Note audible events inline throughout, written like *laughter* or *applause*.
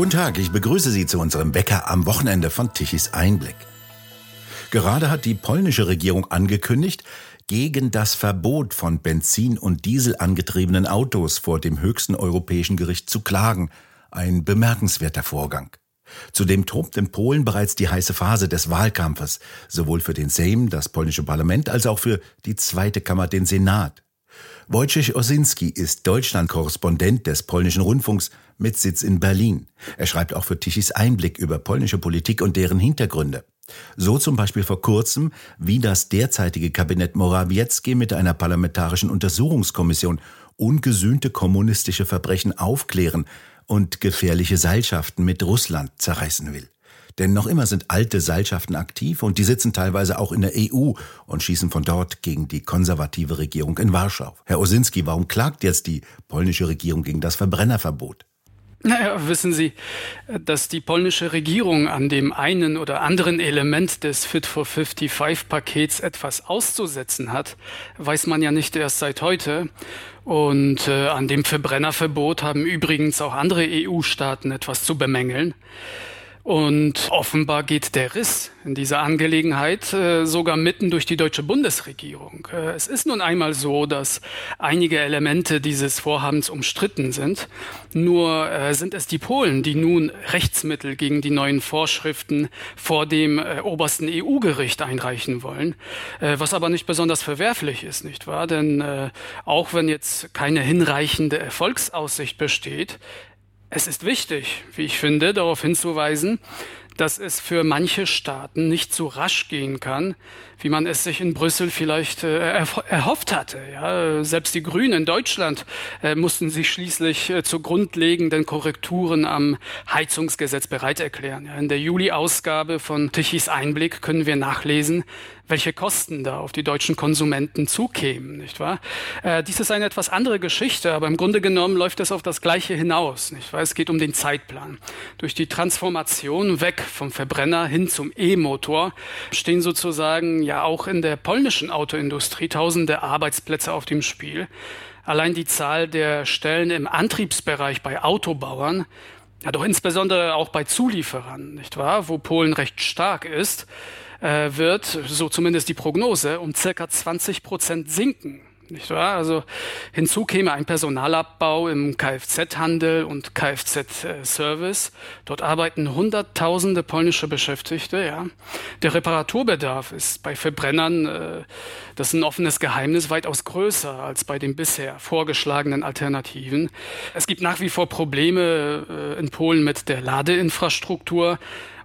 Guten Tag, ich begrüße Sie zu unserem Wecker am Wochenende von Tichys Einblick. Gerade hat die polnische Regierung angekündigt, gegen das Verbot von Benzin- und Diesel angetriebenen Autos vor dem höchsten europäischen Gericht zu klagen. Ein bemerkenswerter Vorgang. Zudem tobt in Polen bereits die heiße Phase des Wahlkampfes, sowohl für den Sejm, das polnische Parlament, als auch für die zweite Kammer, den Senat. Wojciech Osinski ist Deutschland-Korrespondent des polnischen Rundfunks mit Sitz in Berlin. Er schreibt auch für Tichys Einblick über polnische Politik und deren Hintergründe. So zum Beispiel vor kurzem, wie das derzeitige Kabinett Morawiecki mit einer parlamentarischen Untersuchungskommission ungesühnte kommunistische Verbrechen aufklären und gefährliche Seilschaften mit Russland zerreißen will. Denn noch immer sind alte Seilschaften aktiv und die sitzen teilweise auch in der EU und schießen von dort gegen die konservative Regierung in Warschau. Herr Osinski, warum klagt jetzt die polnische Regierung gegen das Verbrennerverbot? Naja, wissen Sie, dass die polnische Regierung an dem einen oder anderen Element des Fit for 55-Pakets etwas auszusetzen hat, weiß man ja nicht erst seit heute. Und äh, an dem Verbrennerverbot haben übrigens auch andere EU-Staaten etwas zu bemängeln. Und offenbar geht der Riss in dieser Angelegenheit äh, sogar mitten durch die deutsche Bundesregierung. Äh, es ist nun einmal so, dass einige Elemente dieses Vorhabens umstritten sind. Nur äh, sind es die Polen, die nun Rechtsmittel gegen die neuen Vorschriften vor dem äh, obersten EU-Gericht einreichen wollen, äh, was aber nicht besonders verwerflich ist, nicht wahr? Denn äh, auch wenn jetzt keine hinreichende Erfolgsaussicht besteht, es ist wichtig, wie ich finde, darauf hinzuweisen, dass es für manche Staaten nicht so rasch gehen kann, wie man es sich in Brüssel vielleicht äh, erhofft hatte. Ja, selbst die Grünen in Deutschland äh, mussten sich schließlich äh, zu grundlegenden Korrekturen am Heizungsgesetz bereit erklären. Ja, in der Juli-Ausgabe von Tichys Einblick können wir nachlesen, welche Kosten da auf die deutschen Konsumenten zukämen, nicht wahr? Äh, dies ist eine etwas andere Geschichte, aber im Grunde genommen läuft es auf das Gleiche hinaus, nicht wahr? Es geht um den Zeitplan. Durch die Transformation weg vom Verbrenner hin zum E-Motor stehen sozusagen ja auch in der polnischen Autoindustrie tausende Arbeitsplätze auf dem Spiel. Allein die Zahl der Stellen im Antriebsbereich bei Autobauern, ja doch insbesondere auch bei Zulieferern, nicht wahr, wo Polen recht stark ist, äh, wird, so zumindest die Prognose, um circa 20 Prozent sinken nicht wahr? Also hinzu käme ein Personalabbau im Kfz-Handel und Kfz-Service. Dort arbeiten Hunderttausende polnische Beschäftigte. Ja. Der Reparaturbedarf ist bei Verbrennern, äh, das ist ein offenes Geheimnis, weitaus größer als bei den bisher vorgeschlagenen Alternativen. Es gibt nach wie vor Probleme äh, in Polen mit der Ladeinfrastruktur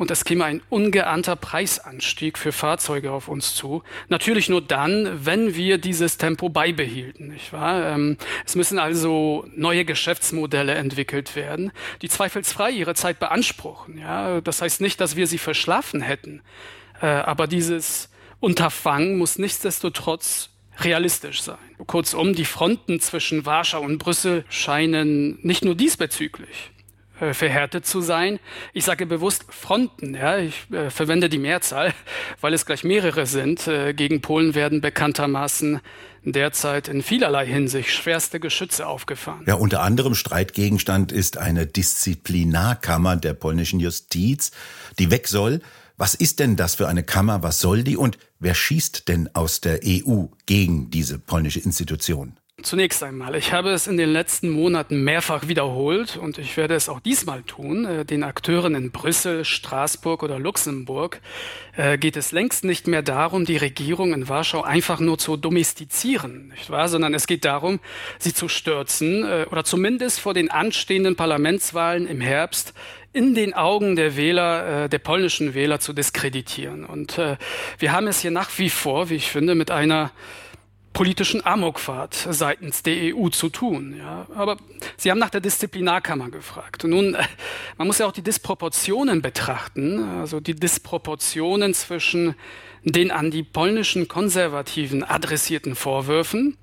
und es käme ein ungeahnter Preisanstieg für Fahrzeuge auf uns zu. Natürlich nur dann, wenn wir dieses Tempo beibehielten, nicht wahr? Ähm, es müssen also neue Geschäftsmodelle entwickelt werden, die zweifelsfrei ihre Zeit beanspruchen. Ja, das heißt nicht, dass wir sie verschlafen hätten, äh, aber dieses Unterfangen muss nichtsdestotrotz realistisch sein. Kurzum, die Fronten zwischen Warschau und Brüssel scheinen nicht nur diesbezüglich äh, verhärtet zu sein. Ich sage bewusst Fronten, ja, ich äh, verwende die Mehrzahl, weil es gleich mehrere sind. Äh, gegen Polen werden bekanntermaßen derzeit in vielerlei Hinsicht schwerste Geschütze aufgefahren. Ja, unter anderem Streitgegenstand ist eine Disziplinarkammer der polnischen Justiz, die weg soll. Was ist denn das für eine Kammer? Was soll die? Und wer schießt denn aus der EU gegen diese polnische Institution? Zunächst einmal, ich habe es in den letzten Monaten mehrfach wiederholt und ich werde es auch diesmal tun. Äh, den Akteuren in Brüssel, Straßburg oder Luxemburg äh, geht es längst nicht mehr darum, die Regierung in Warschau einfach nur zu domestizieren, nicht wahr? Sondern es geht darum, sie zu stürzen äh, oder zumindest vor den anstehenden Parlamentswahlen im Herbst in den Augen der Wähler, der polnischen Wähler zu diskreditieren. Und wir haben es hier nach wie vor, wie ich finde, mit einer politischen Amokfahrt seitens der EU zu tun. Ja. Aber Sie haben nach der Disziplinarkammer gefragt. Und nun, äh, man muss ja auch die Disproportionen betrachten, also die Disproportionen zwischen den an die polnischen Konservativen adressierten Vorwürfen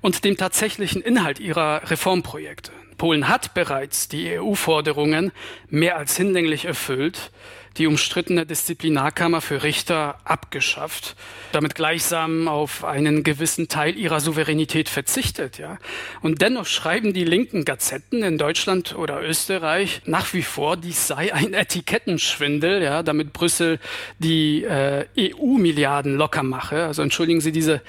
und dem tatsächlichen Inhalt ihrer Reformprojekte. Polen hat bereits die EU-Forderungen mehr als hinlänglich erfüllt, die umstrittene Disziplinarkammer für Richter abgeschafft, damit gleichsam auf einen gewissen Teil ihrer Souveränität verzichtet. Ja. Und dennoch schreiben die linken Gazetten in Deutschland oder Österreich nach wie vor, dies sei ein Etikettenschwindel, ja, damit Brüssel die äh, EU-Milliarden locker mache. Also entschuldigen Sie diese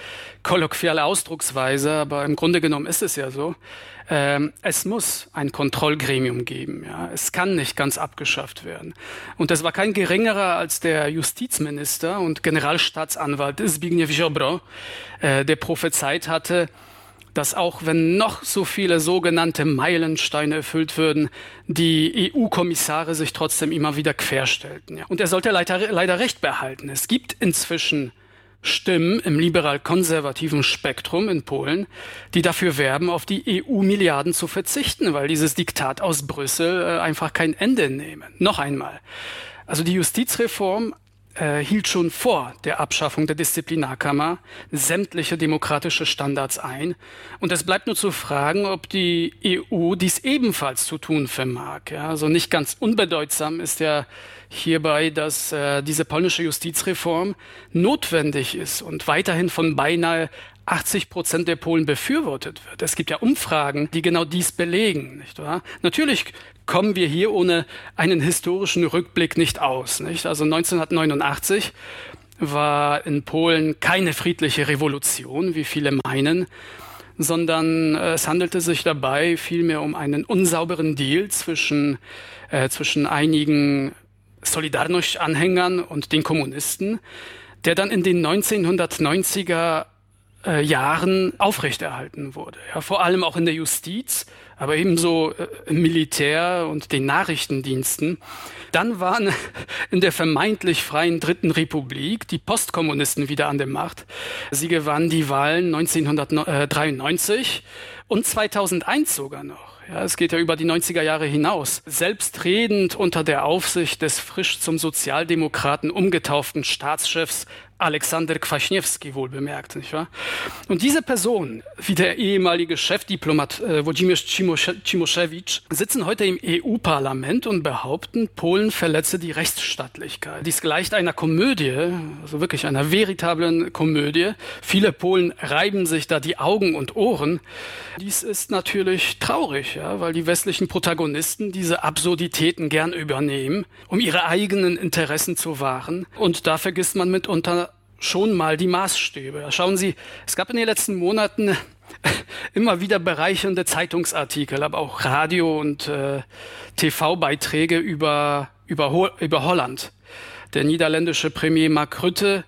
kolloquiale Ausdrucksweise, aber im Grunde genommen ist es ja so. Ähm, es muss ein Kontrollgremium geben. Ja. Es kann nicht ganz abgeschafft werden. Und das war kein geringerer als der Justizminister und Generalstaatsanwalt Zbigniew Ziobro, äh, der prophezeit hatte, dass auch wenn noch so viele sogenannte Meilensteine erfüllt würden, die EU-Kommissare sich trotzdem immer wieder querstellten. Und er sollte leider, leider recht behalten. Es gibt inzwischen Stimmen im liberal-konservativen Spektrum in Polen, die dafür werben, auf die EU-Milliarden zu verzichten, weil dieses Diktat aus Brüssel äh, einfach kein Ende nehme. Noch einmal. Also die Justizreform äh, hielt schon vor der Abschaffung der Disziplinarkammer sämtliche demokratische Standards ein. Und es bleibt nur zu fragen, ob die EU dies ebenfalls zu tun vermag. Ja, also nicht ganz unbedeutsam ist ja hierbei, dass äh, diese polnische Justizreform notwendig ist und weiterhin von beinahe 80 Prozent der Polen befürwortet wird. Es gibt ja Umfragen, die genau dies belegen, nicht wahr? Natürlich kommen wir hier ohne einen historischen Rückblick nicht aus, nicht? Also 1989 war in Polen keine friedliche Revolution, wie viele meinen, sondern äh, es handelte sich dabei vielmehr um einen unsauberen Deal zwischen, äh, zwischen einigen Solidarność-Anhängern und den Kommunisten, der dann in den 1990er äh, Jahren aufrechterhalten wurde. Ja, vor allem auch in der Justiz, aber ebenso äh, im Militär und den Nachrichtendiensten. Dann waren *laughs* in der vermeintlich freien Dritten Republik die Postkommunisten wieder an der Macht. Sie gewannen die Wahlen 1993 und 2001 sogar noch. Ja, es geht ja über die 90er Jahre hinaus. Selbstredend unter der Aufsicht des frisch zum Sozialdemokraten umgetauften Staatschefs Alexander Kwaśniewski wohl bemerkt, nicht wahr? Und diese Person, wie der ehemalige Chefdiplomat äh, Włodzimierz Cimoszewicz, sitzen heute im EU-Parlament und behaupten, Polen verletze die Rechtsstaatlichkeit. Dies gleicht einer Komödie, also wirklich einer veritablen Komödie. Viele Polen reiben sich da die Augen und Ohren. Dies ist natürlich traurig, ja, weil die westlichen Protagonisten diese Absurditäten gern übernehmen, um ihre eigenen Interessen zu wahren. Und da vergisst man mitunter schon mal die Maßstäbe. Schauen Sie, es gab in den letzten Monaten *laughs* immer wieder bereichernde Zeitungsartikel, aber auch Radio- und äh, TV-Beiträge über, über, über Holland. Der niederländische Premier Mark Rutte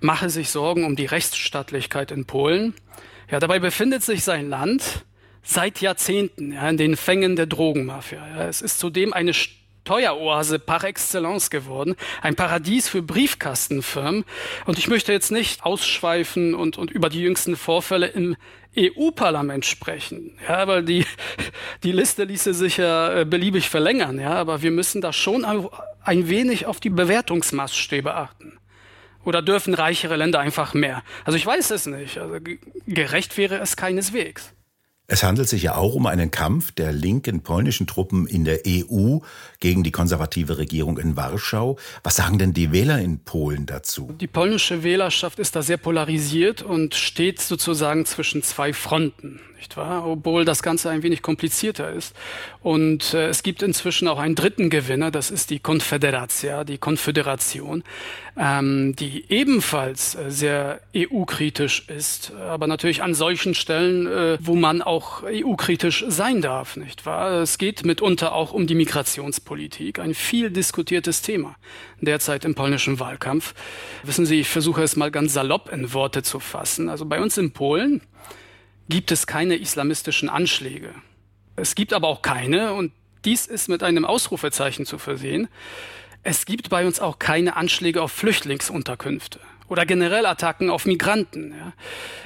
mache sich Sorgen um die Rechtsstaatlichkeit in Polen. Ja, dabei befindet sich sein Land seit Jahrzehnten ja, in den Fängen der Drogenmafia. Ja, es ist zudem eine Steueroase par excellence geworden, ein Paradies für Briefkastenfirmen. Und ich möchte jetzt nicht ausschweifen und, und über die jüngsten Vorfälle im EU-Parlament sprechen. Ja, aber die, *laughs* die Liste ließe sich ja äh, beliebig verlängern. Ja, aber wir müssen da schon ein wenig auf die Bewertungsmaßstäbe achten. Oder dürfen reichere Länder einfach mehr? Also ich weiß es nicht. Also gerecht wäre es keineswegs. Es handelt sich ja auch um einen Kampf der linken polnischen Truppen in der EU gegen die konservative Regierung in Warschau. Was sagen denn die Wähler in Polen dazu? Die polnische Wählerschaft ist da sehr polarisiert und steht sozusagen zwischen zwei Fronten nicht wahr? Obwohl das Ganze ein wenig komplizierter ist. Und äh, es gibt inzwischen auch einen dritten Gewinner, das ist die Konföderatia, die Konföderation, ähm, die ebenfalls äh, sehr EU-kritisch ist, aber natürlich an solchen Stellen, äh, wo man auch EU-kritisch sein darf, nicht wahr? Es geht mitunter auch um die Migrationspolitik, ein viel diskutiertes Thema derzeit im polnischen Wahlkampf. Wissen Sie, ich versuche es mal ganz salopp in Worte zu fassen. Also bei uns in Polen gibt es keine islamistischen Anschläge. Es gibt aber auch keine, und dies ist mit einem Ausrufezeichen zu versehen, es gibt bei uns auch keine Anschläge auf Flüchtlingsunterkünfte oder generell Attacken auf Migranten. Ja.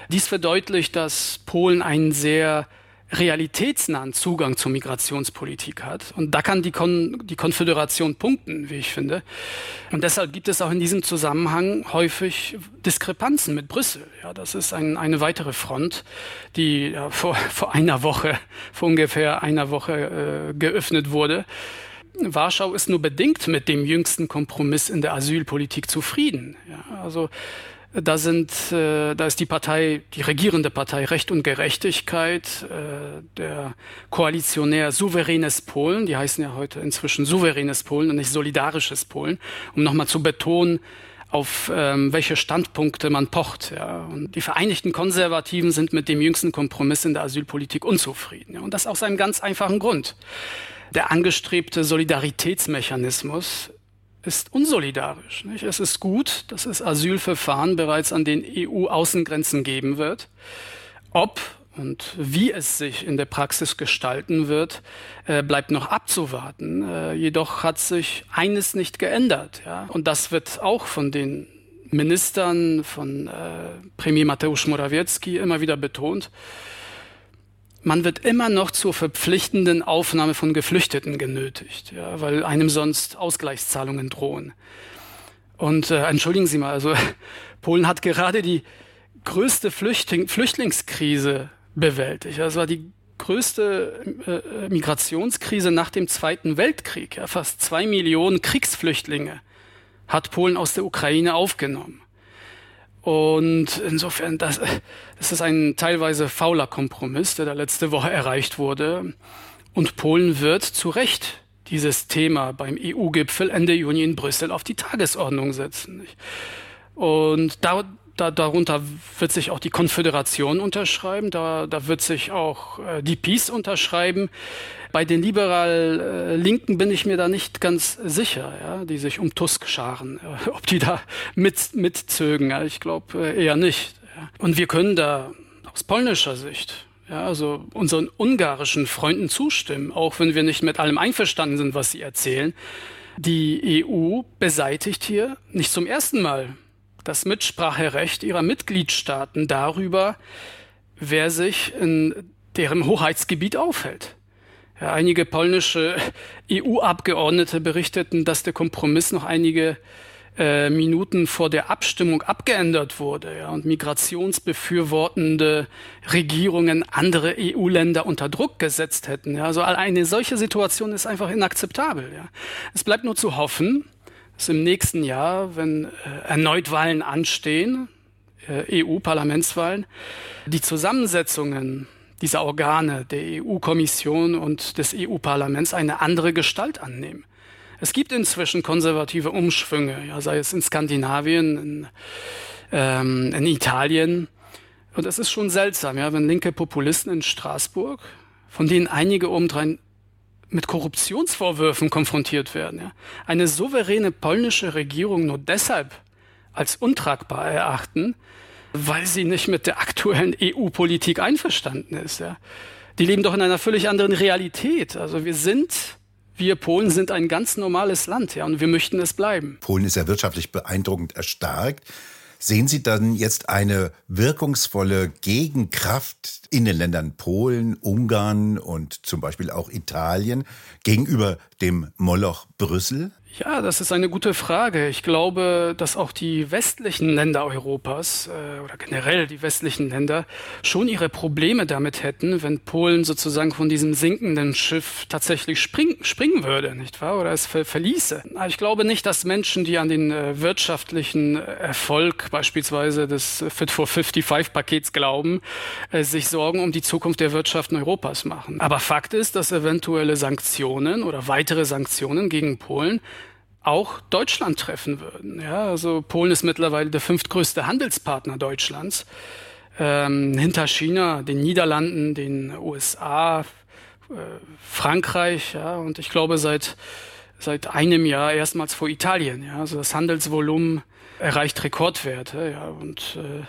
Dies verdeutlicht, dass Polen einen sehr realitätsnahen Zugang zur Migrationspolitik hat. Und da kann die, Kon die Konföderation punkten, wie ich finde. Und deshalb gibt es auch in diesem Zusammenhang häufig Diskrepanzen mit Brüssel. Ja, das ist ein, eine weitere Front, die ja, vor, *laughs* vor einer Woche, vor ungefähr einer Woche äh, geöffnet wurde. Warschau ist nur bedingt mit dem jüngsten Kompromiss in der Asylpolitik zufrieden. Ja, also da sind, äh, da ist die Partei, die regierende Partei Recht und Gerechtigkeit, äh, der Koalitionär Souveränes Polen, die heißen ja heute inzwischen Souveränes Polen und nicht Solidarisches Polen, um nochmal zu betonen, auf ähm, welche Standpunkte man pocht. Ja. Und die Vereinigten Konservativen sind mit dem jüngsten Kompromiss in der Asylpolitik unzufrieden. Ja. Und das aus einem ganz einfachen Grund. Der angestrebte Solidaritätsmechanismus ist unsolidarisch. Nicht? Es ist gut, dass es Asylverfahren bereits an den EU-Außengrenzen geben wird. Ob und wie es sich in der Praxis gestalten wird, äh, bleibt noch abzuwarten. Äh, jedoch hat sich eines nicht geändert. Ja? Und das wird auch von den Ministern, von äh, Premier Mateusz Morawiecki immer wieder betont man wird immer noch zur verpflichtenden Aufnahme von Geflüchteten genötigt, ja, weil einem sonst Ausgleichszahlungen drohen. Und äh, entschuldigen Sie mal, also *laughs* Polen hat gerade die größte Flüchtling Flüchtlingskrise bewältigt. Das war die größte äh, Migrationskrise nach dem Zweiten Weltkrieg. Ja, fast zwei Millionen Kriegsflüchtlinge hat Polen aus der Ukraine aufgenommen. Und insofern, das, das ist ein teilweise fauler Kompromiss, der da letzte Woche erreicht wurde. Und Polen wird zu Recht dieses Thema beim EU-Gipfel Ende Juni in Brüssel auf die Tagesordnung setzen. Und da, da, darunter wird sich auch die Konföderation unterschreiben, da, da wird sich auch äh, die Peace unterschreiben. Bei den liberal-Linken bin ich mir da nicht ganz sicher, ja, die sich um Tusk scharen, äh, ob die da mit, mitzögen. Ja, ich glaube äh, eher nicht. Ja. Und wir können da aus polnischer Sicht ja, also unseren ungarischen Freunden zustimmen, auch wenn wir nicht mit allem einverstanden sind, was sie erzählen. Die EU beseitigt hier nicht zum ersten Mal das Mitspracherecht ihrer Mitgliedstaaten darüber, wer sich in deren Hoheitsgebiet aufhält. Ja, einige polnische EU-Abgeordnete berichteten, dass der Kompromiss noch einige äh, Minuten vor der Abstimmung abgeändert wurde ja, und migrationsbefürwortende Regierungen andere EU-Länder unter Druck gesetzt hätten. Ja. Also eine solche Situation ist einfach inakzeptabel. Es bleibt nur zu hoffen, dass im nächsten Jahr, wenn äh, erneut Wahlen anstehen, äh, EU-Parlamentswahlen, die Zusammensetzungen dieser Organe der EU-Kommission und des EU-Parlaments eine andere Gestalt annehmen. Es gibt inzwischen konservative Umschwünge, ja, sei es in Skandinavien, in, ähm, in Italien. Und es ist schon seltsam, ja, wenn linke Populisten in Straßburg, von denen einige obendrein mit Korruptionsvorwürfen konfrontiert werden, ja, eine souveräne polnische Regierung nur deshalb als untragbar erachten, weil sie nicht mit der aktuellen EU-Politik einverstanden ist. Ja. Die leben doch in einer völlig anderen Realität. Also wir sind, wir Polen sind ein ganz normales Land, ja, und wir möchten es bleiben. Polen ist ja wirtschaftlich beeindruckend erstarkt. Sehen Sie dann jetzt eine wirkungsvolle Gegenkraft in den Ländern Polen, Ungarn und zum Beispiel auch Italien gegenüber dem Moloch Brüssel? Ja, das ist eine gute Frage. Ich glaube, dass auch die westlichen Länder Europas äh, oder generell die westlichen Länder schon ihre Probleme damit hätten, wenn Polen sozusagen von diesem sinkenden Schiff tatsächlich spring, springen würde, nicht wahr? Oder es ver verließe. Ich glaube nicht, dass Menschen, die an den äh, wirtschaftlichen Erfolg beispielsweise des Fit for 55 Pakets glauben, äh, sich Sorgen um die Zukunft der Wirtschaft in Europas machen. Aber Fakt ist, dass eventuelle Sanktionen oder weitere Sanktionen gegen Polen auch Deutschland treffen würden. Ja, also Polen ist mittlerweile der fünftgrößte Handelspartner Deutschlands. Ähm, hinter China, den Niederlanden, den USA, äh, Frankreich, ja, und ich glaube seit seit einem Jahr erstmals vor Italien. Ja, also das Handelsvolumen erreicht Rekordwerte. Ja, und äh,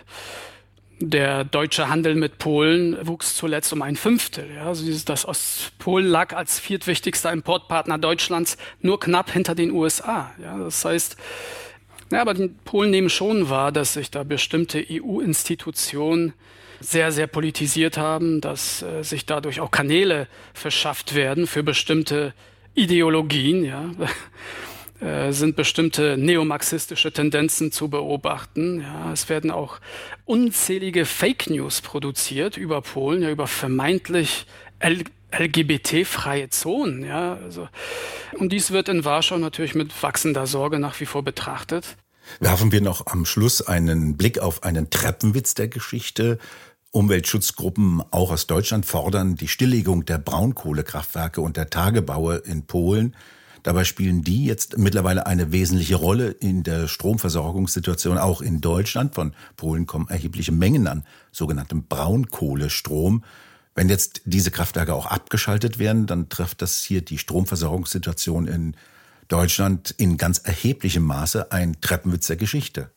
der deutsche Handel mit Polen wuchs zuletzt um ein Fünftel. Ja, also das Ostpolen lag als viertwichtigster Importpartner Deutschlands nur knapp hinter den USA. Ja, das heißt, ja, aber die Polen nehmen schon wahr, dass sich da bestimmte EU-Institutionen sehr, sehr politisiert haben, dass äh, sich dadurch auch Kanäle verschafft werden für bestimmte Ideologien. Ja. Äh, sind bestimmte neomarxistische Tendenzen zu beobachten. Ja, es werden auch unzählige Fake News produziert über Polen, ja, über vermeintlich LGBT-freie Zonen. Ja, also, und dies wird in Warschau natürlich mit wachsender Sorge nach wie vor betrachtet. Werfen wir noch am Schluss einen Blick auf einen Treppenwitz der Geschichte. Umweltschutzgruppen auch aus Deutschland fordern die Stilllegung der Braunkohlekraftwerke und der Tagebaue in Polen. Dabei spielen die jetzt mittlerweile eine wesentliche Rolle in der Stromversorgungssituation auch in Deutschland. Von Polen kommen erhebliche Mengen an sogenanntem Braunkohlestrom. Wenn jetzt diese Kraftwerke auch abgeschaltet werden, dann trifft das hier die Stromversorgungssituation in Deutschland in ganz erheblichem Maße ein Treppenwitz der Geschichte.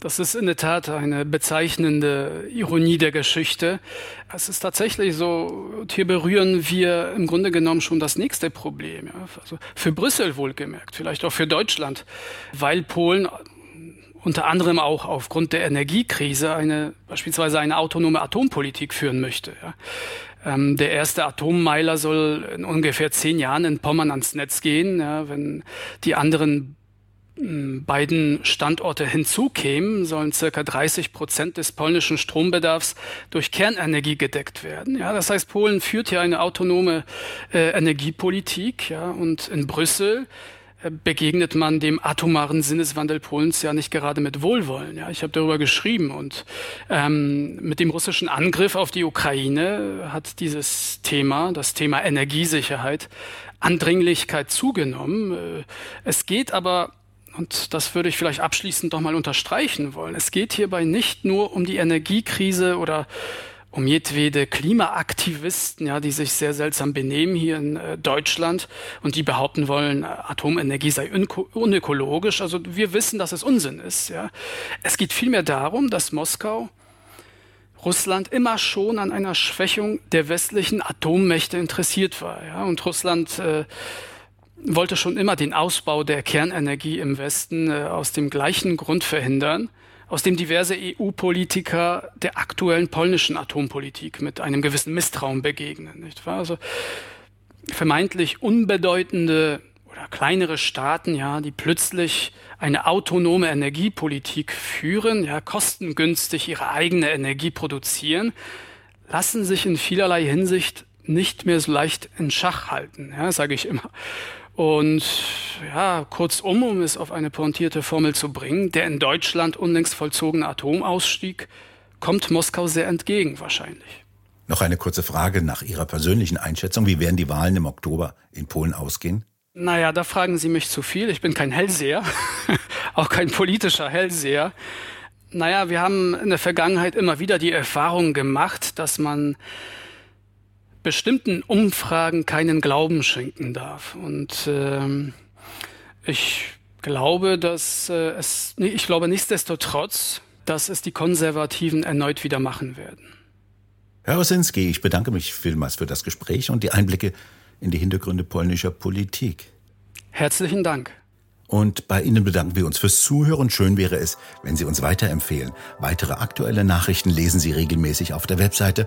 Das ist in der Tat eine bezeichnende Ironie der Geschichte. Es ist tatsächlich so, hier berühren wir im Grunde genommen schon das nächste Problem. Also für Brüssel wohlgemerkt, vielleicht auch für Deutschland, weil Polen unter anderem auch aufgrund der Energiekrise eine beispielsweise eine autonome Atompolitik führen möchte. Ähm, der erste Atommeiler soll in ungefähr zehn Jahren in Pommern ans Netz gehen, wenn die anderen beiden Standorte hinzukämen, sollen circa 30 Prozent des polnischen Strombedarfs durch Kernenergie gedeckt werden. Ja, das heißt, Polen führt hier eine autonome äh, Energiepolitik, ja, und in Brüssel begegnet man dem atomaren Sinneswandel Polens ja nicht gerade mit Wohlwollen. Ja, ich habe darüber geschrieben und ähm, mit dem russischen Angriff auf die Ukraine hat dieses Thema, das Thema Energiesicherheit, an Dringlichkeit zugenommen. Äh, es geht aber und das würde ich vielleicht abschließend doch mal unterstreichen wollen. Es geht hierbei nicht nur um die Energiekrise oder um jedwede Klimaaktivisten, ja, die sich sehr seltsam benehmen hier in äh, Deutschland und die behaupten wollen, äh, Atomenergie sei unökologisch. Also wir wissen, dass es Unsinn ist. Ja. Es geht vielmehr darum, dass Moskau Russland immer schon an einer Schwächung der westlichen Atommächte interessiert war. Ja. Und Russland äh, wollte schon immer den Ausbau der Kernenergie im Westen äh, aus dem gleichen Grund verhindern aus dem diverse EU-Politiker der aktuellen polnischen Atompolitik mit einem gewissen Misstrauen begegnen. Nicht wahr? Also vermeintlich unbedeutende oder kleinere Staaten, ja, die plötzlich eine autonome Energiepolitik führen, ja, kostengünstig ihre eigene Energie produzieren, lassen sich in vielerlei Hinsicht nicht mehr so leicht in Schach halten, ja, sage ich immer. Und ja, kurzum, um es auf eine pointierte Formel zu bringen, der in Deutschland unlängst vollzogene Atomausstieg kommt Moskau sehr entgegen wahrscheinlich. Noch eine kurze Frage nach Ihrer persönlichen Einschätzung. Wie werden die Wahlen im Oktober in Polen ausgehen? Naja, da fragen Sie mich zu viel. Ich bin kein Hellseher, *laughs* auch kein politischer Hellseher. Naja, wir haben in der Vergangenheit immer wieder die Erfahrung gemacht, dass man bestimmten Umfragen keinen Glauben schenken darf. Und ähm, ich glaube, dass äh, es, nee, ich glaube nichtsdestotrotz, dass es die Konservativen erneut wieder machen werden. Herr Osinski, ich bedanke mich vielmals für das Gespräch und die Einblicke in die Hintergründe polnischer Politik. Herzlichen Dank. Und bei Ihnen bedanken wir uns fürs Zuhören. Schön wäre es, wenn Sie uns weiterempfehlen. Weitere aktuelle Nachrichten lesen Sie regelmäßig auf der Webseite